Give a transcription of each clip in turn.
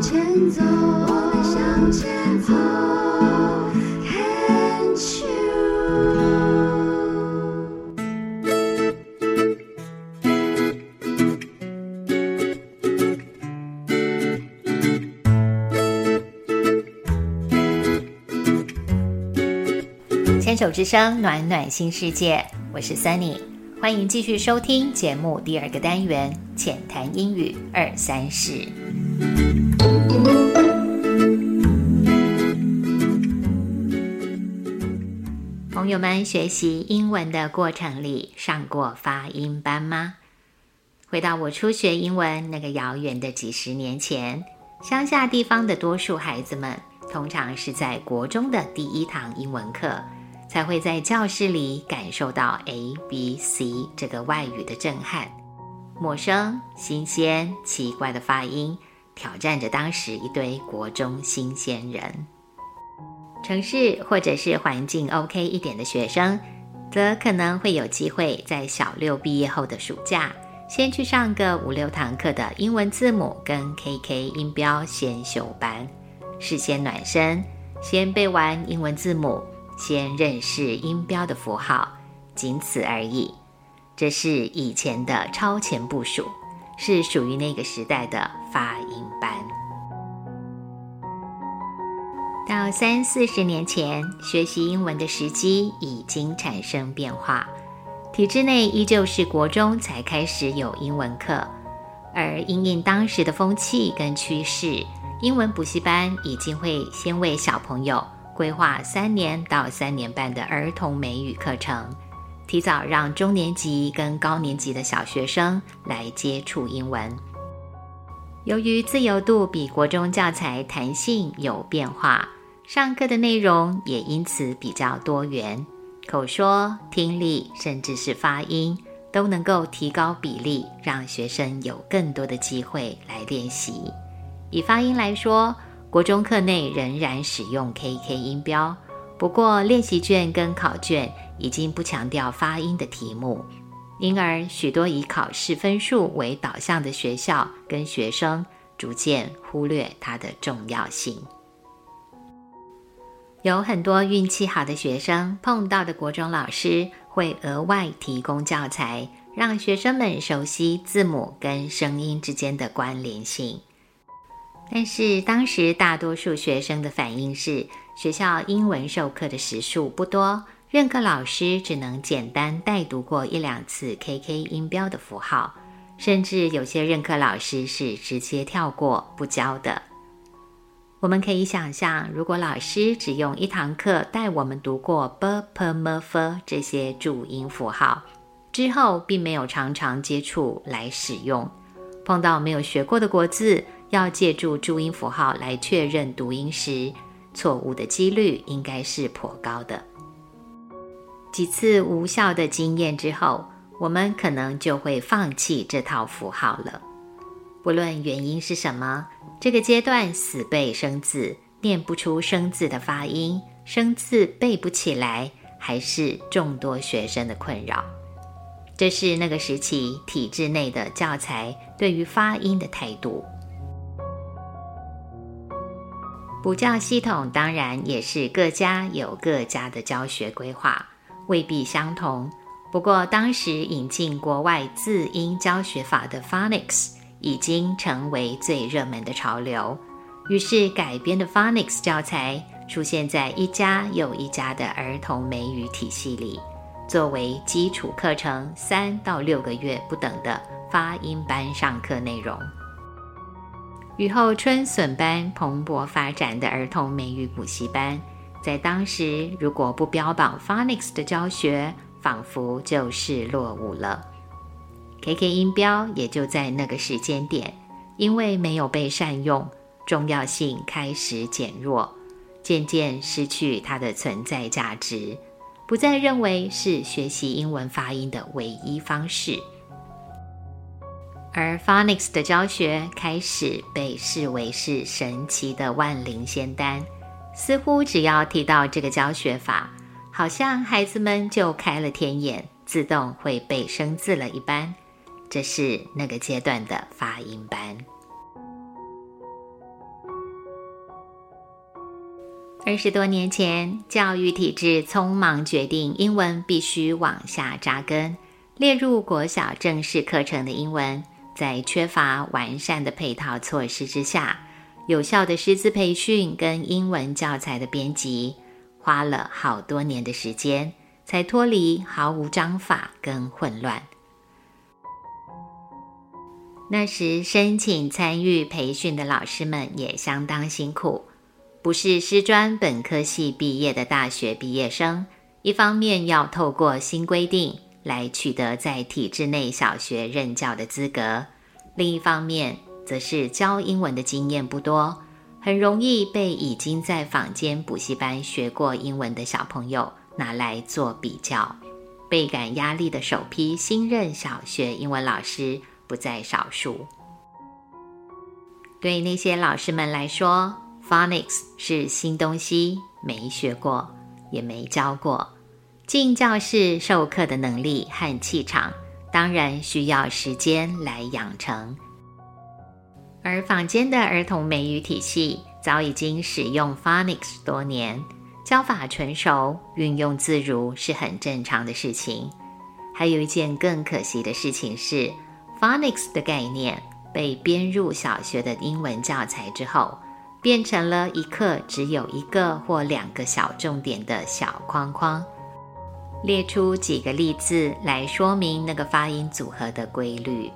前走，我们向前走。牵手之声，暖暖新世界，我是 Sunny，欢迎继续收听节目第二个单元浅谈英语二三事。朋友们，学习英文的过程里上过发音班吗？回到我初学英文那个遥远的几十年前，乡下地方的多数孩子们，通常是在国中的第一堂英文课，才会在教室里感受到 A、B、C 这个外语的震撼，陌生、新鲜、奇怪的发音，挑战着当时一堆国中新鲜人。城市或者是环境 OK 一点的学生，则可能会有机会在小六毕业后的暑假，先去上个五六堂课的英文字母跟 KK 音标先修班，事先暖身，先背完英文字母，先认识音标的符号，仅此而已。这是以前的超前部署，是属于那个时代的发音班。到三四十年前，学习英文的时机已经产生变化，体制内依旧是国中才开始有英文课，而因应当时的风气跟趋势，英文补习班已经会先为小朋友规划三年到三年半的儿童美语课程，提早让中年级跟高年级的小学生来接触英文。由于自由度比国中教材弹性有变化。上课的内容也因此比较多元，口说、听力，甚至是发音，都能够提高比例，让学生有更多的机会来练习。以发音来说，国中课内仍然使用 KK 音标，不过练习卷跟考卷已经不强调发音的题目，因而许多以考试分数为导向的学校跟学生逐渐忽略它的重要性。有很多运气好的学生碰到的国中老师会额外提供教材，让学生们熟悉字母跟声音之间的关联性。但是当时大多数学生的反应是，学校英文授课的时数不多，任课老师只能简单带读过一两次 KK 音标的符号，甚至有些任课老师是直接跳过不教的。我们可以想象，如果老师只用一堂课带我们读过 b p m f 这些注音符号，之后并没有常常接触来使用，碰到没有学过的国字，要借助注音符号来确认读音时，错误的几率应该是颇高的。几次无效的经验之后，我们可能就会放弃这套符号了。不论原因是什么，这个阶段死背生字，念不出生字的发音，生字背不起来，还是众多学生的困扰。这是那个时期体制内的教材对于发音的态度。补教系统当然也是各家有各家的教学规划，未必相同。不过当时引进国外字音教学法的 Phonics。已经成为最热门的潮流，于是改编的 Phonics 教材出现在一家又一家的儿童美语体系里，作为基础课程三到六个月不等的发音班上课内容。雨后春笋般蓬勃发展的儿童美语补习班，在当时如果不标榜 Phonics 的教学，仿佛就是落伍了。KK 音标也就在那个时间点，因为没有被善用，重要性开始减弱，渐渐失去它的存在价值，不再认为是学习英文发音的唯一方式。而 Phonics 的教学开始被视为是神奇的万灵仙丹，似乎只要提到这个教学法，好像孩子们就开了天眼，自动会背生字了一般。这是那个阶段的发音班。二十多年前，教育体制匆忙决定英文必须往下扎根，列入国小正式课程的英文，在缺乏完善的配套措施之下，有效的师资培训跟英文教材的编辑，花了好多年的时间，才脱离毫无章法跟混乱。那时申请参与培训的老师们也相当辛苦。不是师专本科系毕业的大学毕业生，一方面要透过新规定来取得在体制内小学任教的资格，另一方面则是教英文的经验不多，很容易被已经在坊间补习班学过英文的小朋友拿来做比较，倍感压力的首批新任小学英文老师不在少数。对那些老师们来说，Phonics 是新东西，没学过，也没教过。进教室授课的能力和气场，当然需要时间来养成。而坊间的儿童美语体系早已经使用 Phonics 多年，教法纯熟，运用自如是很正常的事情。还有一件更可惜的事情是，Phonics 的概念被编入小学的英文教材之后。变成了一课只有一个或两个小重点的小框框，列出几个例子来说明那个发音组合的规律。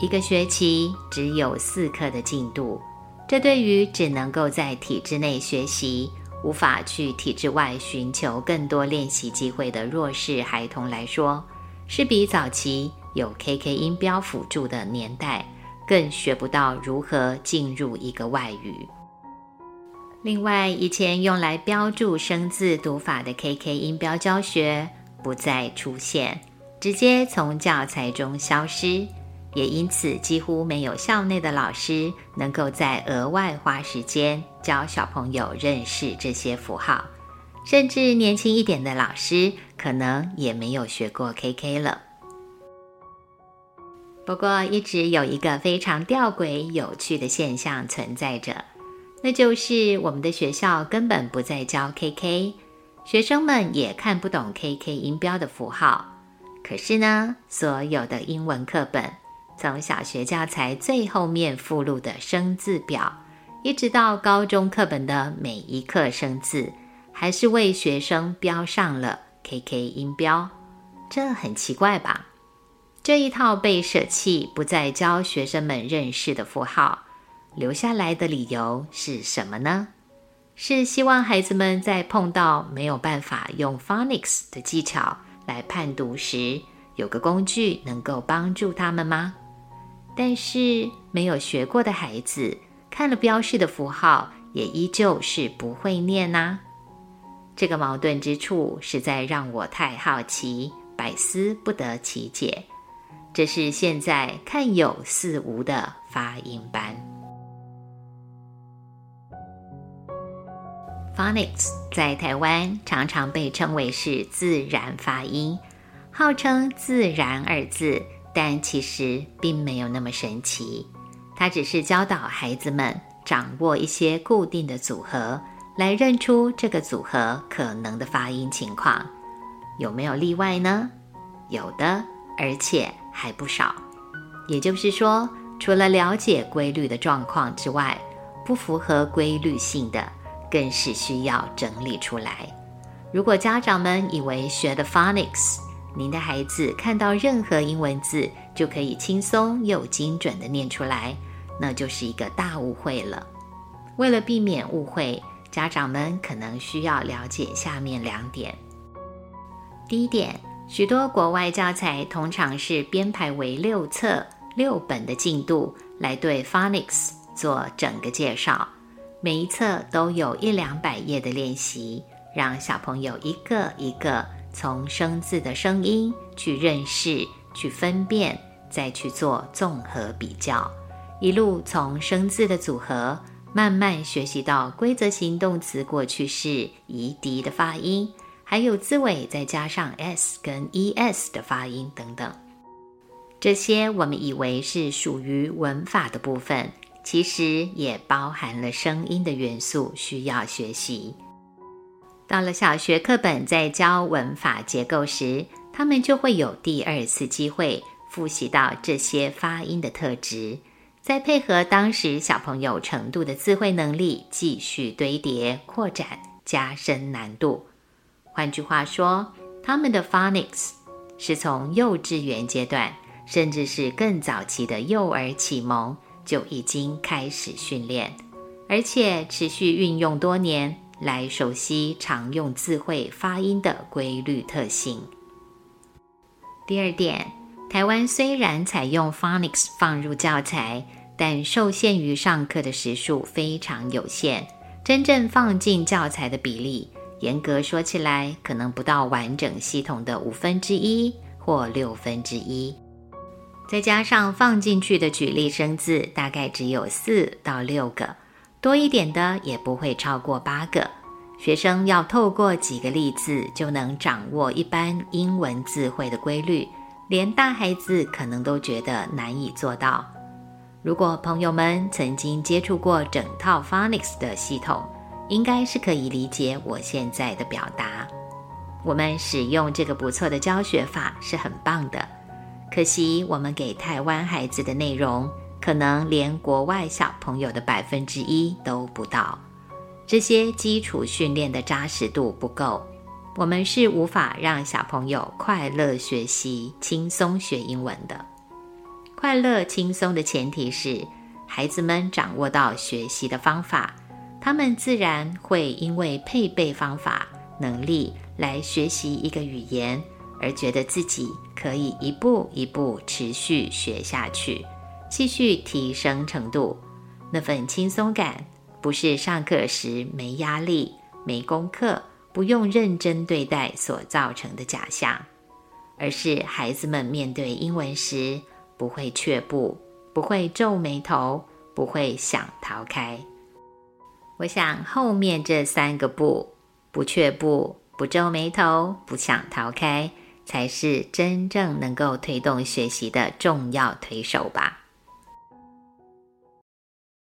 一个学期只有四课的进度，这对于只能够在体制内学习，无法去体制外寻求更多练习机会的弱势孩童来说，是比早期有 KK 音标辅助的年代。更学不到如何进入一个外语。另外，以前用来标注生字读法的 KK 音标教学不再出现，直接从教材中消失，也因此几乎没有校内的老师能够在额外花时间教小朋友认识这些符号，甚至年轻一点的老师可能也没有学过 KK 了。不过，一直有一个非常吊诡、有趣的现象存在着，那就是我们的学校根本不再教 KK，学生们也看不懂 KK 音标的符号。可是呢，所有的英文课本，从小学教材最后面附录的生字表，一直到高中课本的每一课生字，还是为学生标上了 KK 音标。这很奇怪吧？这一套被舍弃、不再教学生们认识的符号，留下来的理由是什么呢？是希望孩子们在碰到没有办法用 phonics 的技巧来判读时，有个工具能够帮助他们吗？但是没有学过的孩子看了标示的符号，也依旧是不会念呐。这个矛盾之处实在让我太好奇，百思不得其解。这是现在看有似无的发音班。Phonics 在台湾常常被称为是自然发音，号称“自然”二字，但其实并没有那么神奇。它只是教导孩子们掌握一些固定的组合，来认出这个组合可能的发音情况。有没有例外呢？有的，而且。还不少，也就是说，除了了解规律的状况之外，不符合规律性的，更是需要整理出来。如果家长们以为学的 phonics，您的孩子看到任何英文字就可以轻松又精准的念出来，那就是一个大误会了。为了避免误会，家长们可能需要了解下面两点。第一点。许多国外教材通常是编排为六册、六本的进度来对 phonics 做整个介绍，每一册都有一两百页的练习，让小朋友一个一个从生字的声音去认识、去分辨，再去做综合比较，一路从生字的组合慢慢学习到规则型动词过去式移笛的发音。还有字尾再加上 s 跟 es 的发音等等，这些我们以为是属于文法的部分，其实也包含了声音的元素，需要学习。到了小学课本在教文法结构时，他们就会有第二次机会复习到这些发音的特质，再配合当时小朋友程度的智慧能力，继续堆叠、扩展、加深难度。换句话说，他们的 phonics 是从幼稚园阶段，甚至是更早期的幼儿启蒙就已经开始训练，而且持续运用多年。来熟悉常用字汇发音的规律特性。第二点，台湾虽然采用 phonics 放入教材，但受限于上课的时数非常有限，真正放进教材的比例，严格说起来，可能不到完整系统的五分之一或六分之一。再加上放进去的举例生字，大概只有四到六个。多一点的也不会超过八个。学生要透过几个例子就能掌握一般英文字汇的规律，连大孩子可能都觉得难以做到。如果朋友们曾经接触过整套 Phonics 的系统，应该是可以理解我现在的表达。我们使用这个不错的教学法是很棒的，可惜我们给台湾孩子的内容。可能连国外小朋友的百分之一都不到，这些基础训练的扎实度不够，我们是无法让小朋友快乐学习、轻松学英文的。快乐轻松的前提是孩子们掌握到学习的方法，他们自然会因为配备方法、能力来学习一个语言，而觉得自己可以一步一步持续学下去。继续提升程度，那份轻松感不是上课时没压力、没功课、不用认真对待所造成的假象，而是孩子们面对英文时不会却步、不会皱眉头、不会想逃开。我想后面这三个不：不却步、不皱眉头、不想逃开，才是真正能够推动学习的重要推手吧。